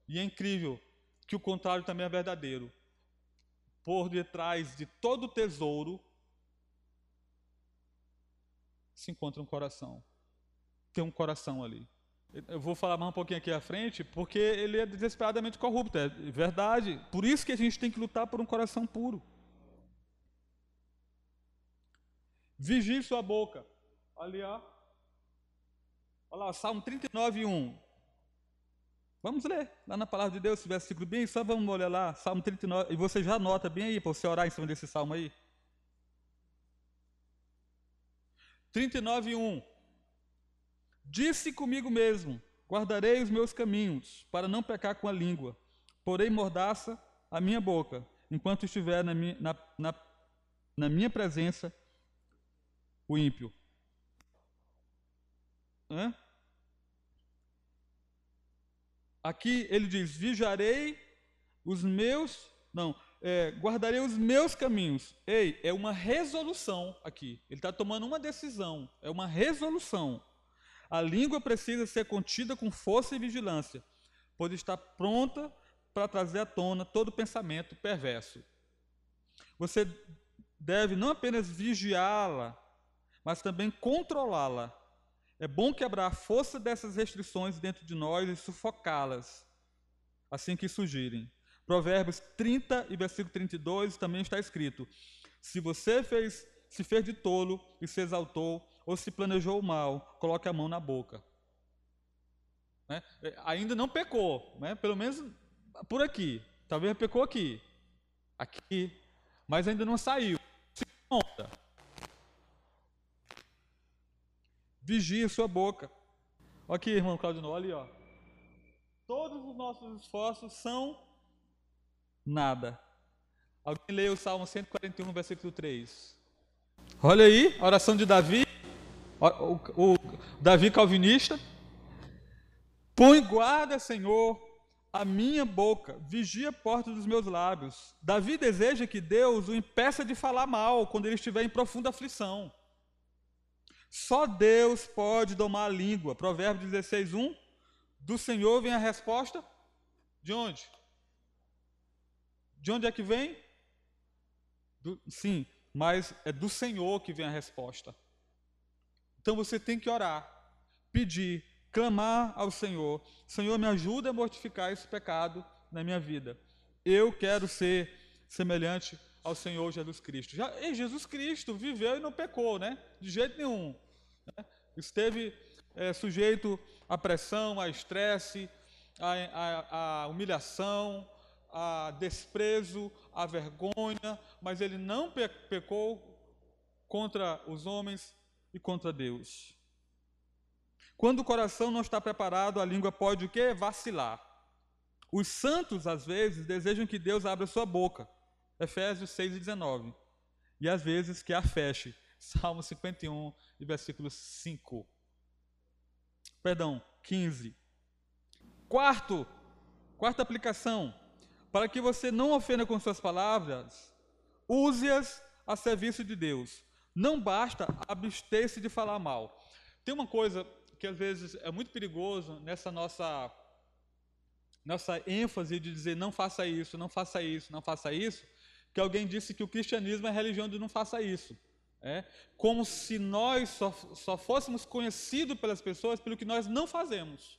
E é incrível, que o contrário também é verdadeiro. Por detrás de todo tesouro se encontra um coração. Tem um coração ali. Eu vou falar mais um pouquinho aqui à frente, porque ele é desesperadamente corrupto, é verdade. Por isso que a gente tem que lutar por um coração puro. Vigie sua boca. Ali, ó. Olha lá, Salmo 39, 1. Vamos ler lá na palavra de Deus, esse versículo bem, só vamos olhar lá, Salmo 39, e você já anota bem aí, para você orar em cima desse salmo aí. 39, 1. Disse comigo mesmo: guardarei os meus caminhos, para não pecar com a língua. Porém, mordaça a minha boca, enquanto estiver na minha, na, na, na minha presença o ímpio. Hã? Aqui ele diz: vigiarei os meus. Não, é, guardarei os meus caminhos. Ei, é uma resolução aqui. Ele está tomando uma decisão. É uma resolução. A língua precisa ser contida com força e vigilância, pois está pronta para trazer à tona todo pensamento perverso. Você deve não apenas vigiá-la, mas também controlá-la. É bom quebrar a força dessas restrições dentro de nós e sufocá-las assim que surgirem. Provérbios 30 e versículo 32 também está escrito: Se você fez, se fez de tolo e se exaltou, ou se planejou mal, coloque a mão na boca. Né? É, ainda não pecou, né? pelo menos por aqui. Talvez pecou aqui, aqui, mas ainda não saiu. Se conta. Vigie sua boca. Aqui, irmão Claudio, olha ali, ó. Todos os nossos esforços são nada. Alguém lê o Salmo 141, versículo 3. Olha aí, a oração de Davi. O, o, o Davi calvinista. Põe guarda, Senhor, a minha boca, vigia a porta dos meus lábios. Davi deseja que Deus o impeça de falar mal quando ele estiver em profunda aflição. Só Deus pode domar a língua. Provérbio 16, 1. Do Senhor vem a resposta. De onde? De onde é que vem? Do, sim, mas é do Senhor que vem a resposta. Então você tem que orar, pedir, clamar ao Senhor: Senhor, me ajuda a mortificar esse pecado na minha vida. Eu quero ser semelhante ao Senhor Jesus Cristo. Já, e Jesus Cristo viveu e não pecou, né? De jeito nenhum. Né? Esteve é, sujeito à pressão, a estresse, à, humilhação, a desprezo, a vergonha, mas ele não pecou contra os homens e contra Deus. Quando o coração não está preparado, a língua pode o quê? Vacilar. Os santos, às vezes, desejam que Deus abra sua boca. Efésios 6 e 19. E às vezes que a feche. Salmo 51 e versículo 5. Perdão, 15. Quarto, quarta aplicação. Para que você não ofenda com suas palavras, use-as a serviço de Deus. Não basta abster-se de falar mal. Tem uma coisa que às vezes é muito perigoso nessa nossa nossa ênfase de dizer não faça isso, não faça isso, não faça isso, que alguém disse que o cristianismo é religião de não faça isso. É, como se nós só, só fôssemos conhecidos pelas pessoas pelo que nós não fazemos.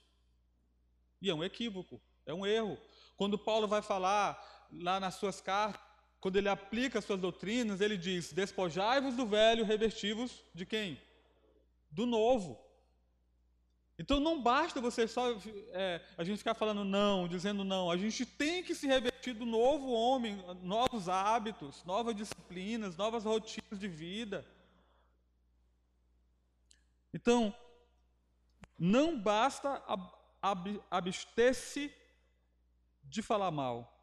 E é um equívoco, é um erro. Quando Paulo vai falar lá nas suas cartas, quando ele aplica as suas doutrinas, ele diz: despojai-vos do velho, revestivos de quem? Do novo. Então não basta você só é, a gente ficar falando não, dizendo não. A gente tem que se revestir do novo homem, novos hábitos, novas disciplinas, novas rotinas de vida. Então, não basta ab abster-se de falar mal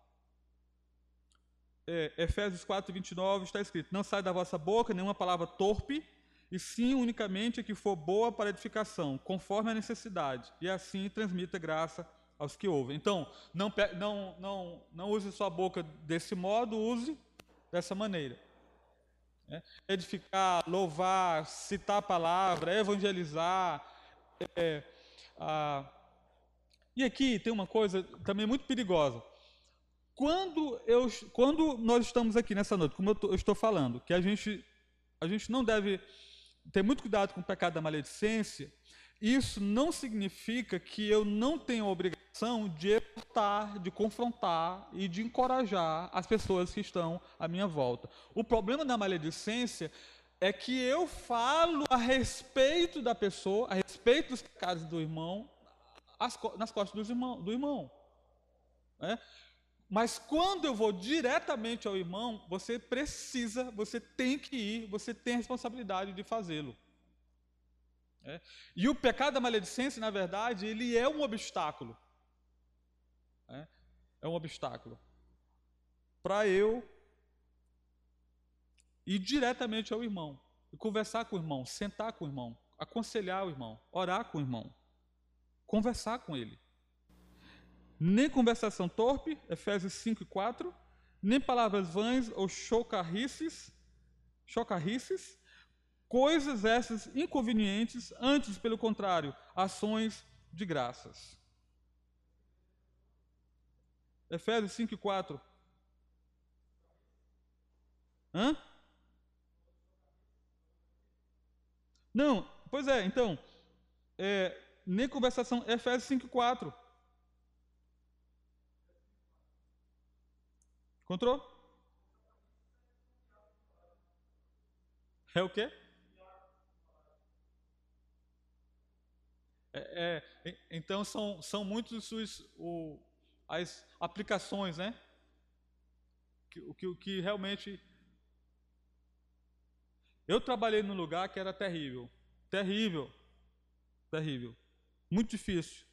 é, Efésios 4, 29 está escrito: Não sai da vossa boca nenhuma palavra torpe, e sim unicamente a que for boa para edificação, conforme a necessidade, e assim transmita graça aos que ouvem. Então, não, não, não, não use sua boca desse modo, use dessa maneira. É, edificar, louvar, citar a palavra, evangelizar. É, a... E aqui tem uma coisa também muito perigosa. quando, eu, quando nós estamos aqui nessa noite, como eu, tô, eu estou falando, que a gente, a gente não deve ter muito cuidado com o pecado da maledicência, isso não significa que eu não tenho a obrigação de exortar, de confrontar e de encorajar as pessoas que estão à minha volta. O problema da maledicência é que eu falo a respeito da pessoa, a respeito dos pecados do irmão, nas costas do irmão. Né? Mas quando eu vou diretamente ao irmão, você precisa, você tem que ir, você tem a responsabilidade de fazê-lo. É. E o pecado da maledicência, na verdade, ele é um obstáculo. É, é um obstáculo. Para eu ir diretamente ao irmão, conversar com o irmão, sentar com o irmão, aconselhar o irmão, orar com o irmão, conversar com ele. Nem conversação torpe, Efésios 5 e 4, nem palavras vãs ou chocarrices, chocarrices, coisas essas inconvenientes, antes, pelo contrário, ações de graças. Efésios 5 e 4. Hã? Não, pois é, então, é, nem conversação, Efésios 5 e 4. Encontrou? É o quê? É, é, então são, são muitos os, o, as aplicações, né? O que, que realmente. Eu trabalhei num lugar que era terrível. Terrível. Terrível. Muito difícil.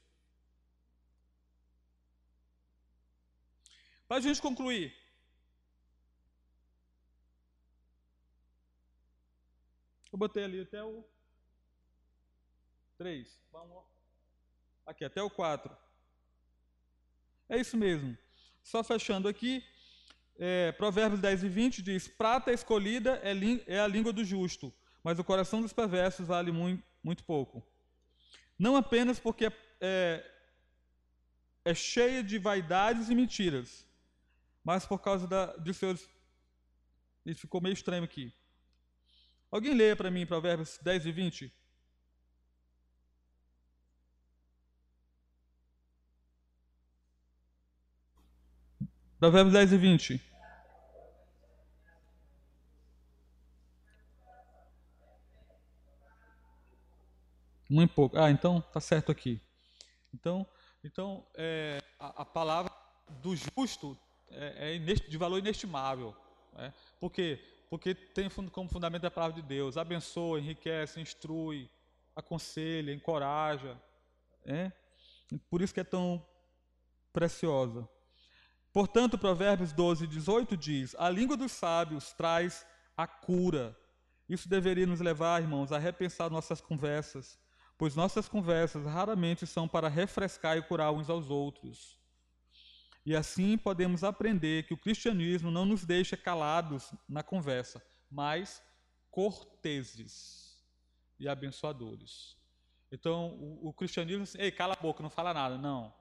Para a gente concluir. Eu botei ali até o 3. Vamos. Aqui, até o 4. É isso mesmo. Só fechando aqui, é, Provérbios 10 e 20 diz: Prata escolhida é, é, a língua do justo, mas o coração dos perversos vale muito, muito pouco. Não apenas porque é, é, é cheia de vaidades e mentiras, mas por causa da, de seus. Isso ficou meio estranho aqui. Alguém leia para mim Provérbios 10 e 20? Provérbios 10 e 20. Muito pouco. Ah, então tá certo aqui. Então, então é, a, a, palavra do justo é, é de valor inestimável. Né? Por quê? Porque tem como fundamento a palavra de Deus. Abençoa, enriquece, instrui, aconselha, encoraja. É? Por isso que é tão preciosa. Portanto, Provérbios 12, 18 diz: A língua dos sábios traz a cura. Isso deveria nos levar, irmãos, a repensar nossas conversas, pois nossas conversas raramente são para refrescar e curar uns aos outros. E assim podemos aprender que o cristianismo não nos deixa calados na conversa, mas corteses e abençoadores. Então, o, o cristianismo, assim, ei, cala a boca, não fala nada. Não.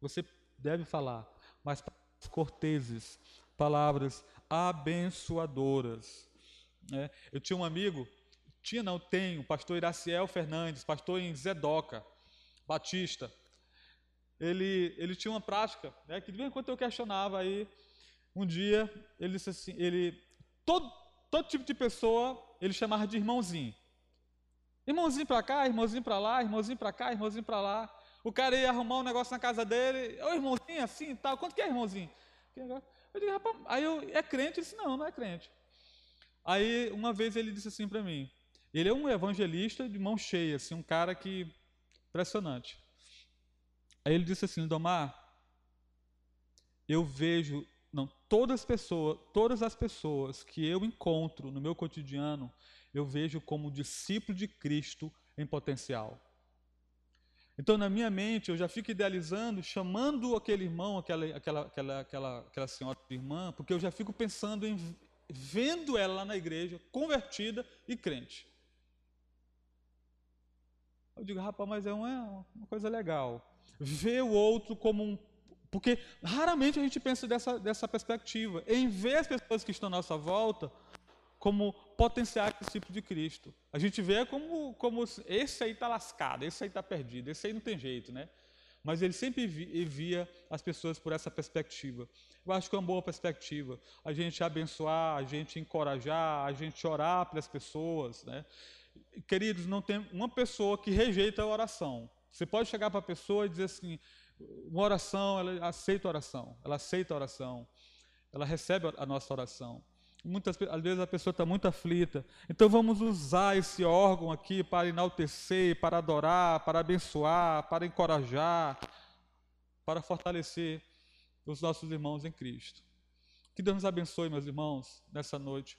Você deve falar, mas corteses, palavras abençoadoras. É, eu tinha um amigo, tinha não, tenho, pastor Iraciel Fernandes, pastor em Zedoca, Batista. Ele, ele tinha uma prática, né, que de vez em quando eu questionava aí, um dia ele disse assim, ele, todo, todo tipo de pessoa ele chamava de irmãozinho. Irmãozinho para cá, irmãozinho para lá, irmãozinho para cá, irmãozinho para lá. O cara ia arrumar um negócio na casa dele, ô irmãozinho, assim e tal, quanto que é irmãozinho? Eu digo, rapaz, aí eu, é crente? Ele disse, não, não é crente. Aí uma vez ele disse assim para mim, ele é um evangelista de mão cheia, assim, um cara que, impressionante. Aí ele disse assim, Domar, eu vejo, não, todas as pessoas, todas as pessoas que eu encontro no meu cotidiano, eu vejo como discípulo de Cristo em potencial. Então, na minha mente, eu já fico idealizando, chamando aquele irmão, aquela, aquela, aquela, aquela, aquela senhora irmã, porque eu já fico pensando em vendo ela lá na igreja, convertida e crente. Eu digo, rapaz, mas é uma, uma coisa legal. Ver o outro como um Porque raramente a gente pensa dessa, dessa perspectiva, em ver as pessoas que estão à nossa volta como potenciais discípulos de Cristo. A gente vê como, como esse aí está lascado, esse aí está perdido, esse aí não tem jeito, né? Mas ele sempre via as pessoas por essa perspectiva. Eu acho que é uma boa perspectiva. A gente abençoar, a gente encorajar, a gente orar pelas pessoas, né? Queridos, não tem uma pessoa que rejeita a oração. Você pode chegar para a pessoa e dizer assim: uma oração, ela aceita a oração, ela aceita a oração, ela recebe a nossa oração. Muitas às vezes a pessoa está muito aflita. Então vamos usar esse órgão aqui para enaltecer, para adorar, para abençoar, para encorajar, para fortalecer os nossos irmãos em Cristo. Que Deus nos abençoe, meus irmãos, nessa noite.